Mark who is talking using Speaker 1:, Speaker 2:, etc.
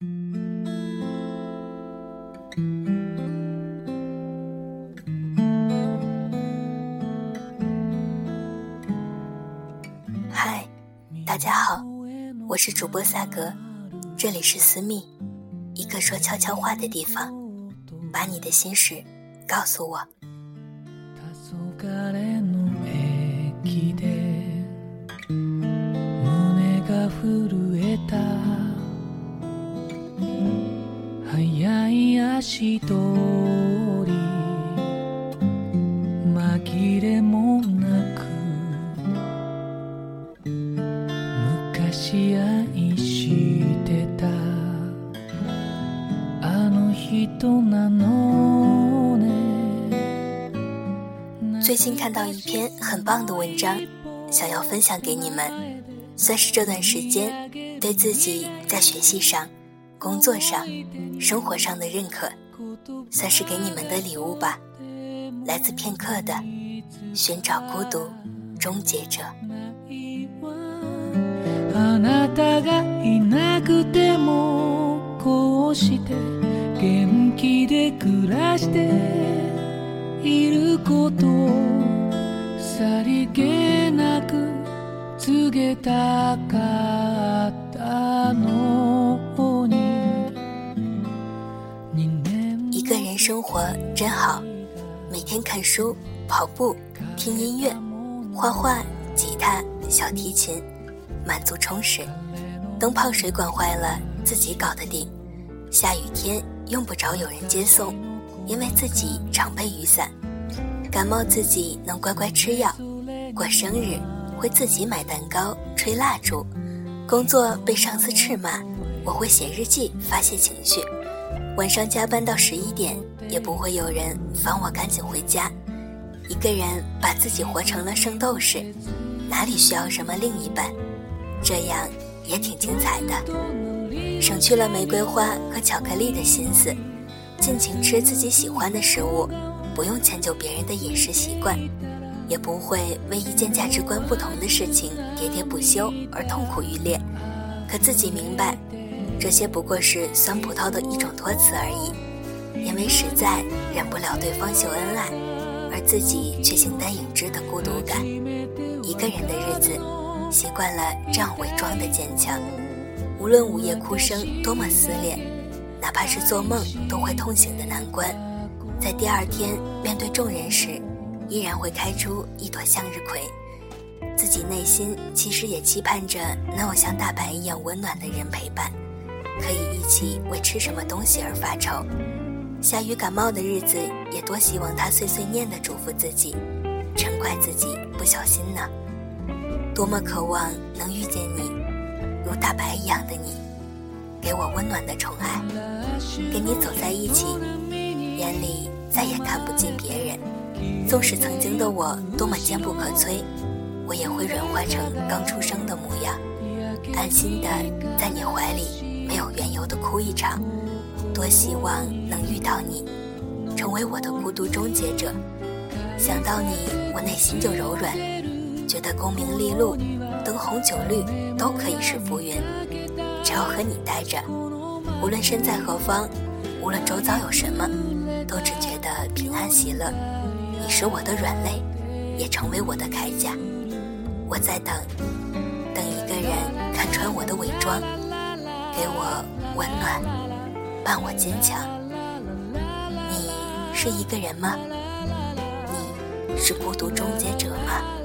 Speaker 1: 嗨，大家好，我是主播萨格，这里是私密，一个说悄悄话的地方，把你的心事告诉我。
Speaker 2: 一人紛れもなく昔愛してたあの人なのね。
Speaker 1: 最近看到一篇很棒的文章想要分享给你们。算是这段时间对自己在学习上工作上、生活上的认可，算是给你们的礼物吧。来自片刻的《寻找孤独终结者》。生活真好，每天看书、跑步、听音乐、画画、吉他、小提琴，满足充实。灯泡水管坏了，自己搞得定；下雨天用不着有人接送，因为自己常备雨伞。感冒自己能乖乖吃药，过生日会自己买蛋糕、吹蜡烛，工作被上司斥骂，我会写日记发泄情绪，晚上加班到十一点也不会有人放我赶紧回家，一个人把自己活成了圣斗士，哪里需要什么另一半？这样也挺精彩的，省去了玫瑰花和巧克力的心思，尽情吃自己喜欢的食物。不用迁就别人的饮食习惯，也不会为一件价值观不同的事情喋喋不休而痛苦欲裂。可自己明白，这些不过是酸葡萄的一种托词而已。因为实在忍不了对方秀恩爱，而自己却形单影只的孤独感。一个人的日子，习惯了这样伪装的坚强。无论午夜哭声多么撕裂，哪怕是做梦都会痛醒的难关。在第二天面对众人时，依然会开出一朵向日葵。自己内心其实也期盼着能有像大白一样温暖的人陪伴，可以一起为吃什么东西而发愁。下雨感冒的日子，也多希望他碎碎念的嘱咐自己，嗔怪自己不小心呢。多么渴望能遇见你，如大白一样的你，给我温暖的宠爱，跟你走在一起。眼里再也看不见别人，纵使曾经的我多么坚不可摧，我也会软化成刚出生的模样，安心的在你怀里，没有缘由的哭一场。多希望能遇到你，成为我的孤独终结者。想到你，我内心就柔软，觉得功名利禄、灯红酒绿都可以是浮云，只要和你待着，无论身在何方，无论周遭有什么。都只觉得平安喜乐，你是我的软肋，也成为我的铠甲。我在等，等一个人看穿我的伪装，给我温暖，伴我坚强。你是一个人吗？你是孤独终结者吗？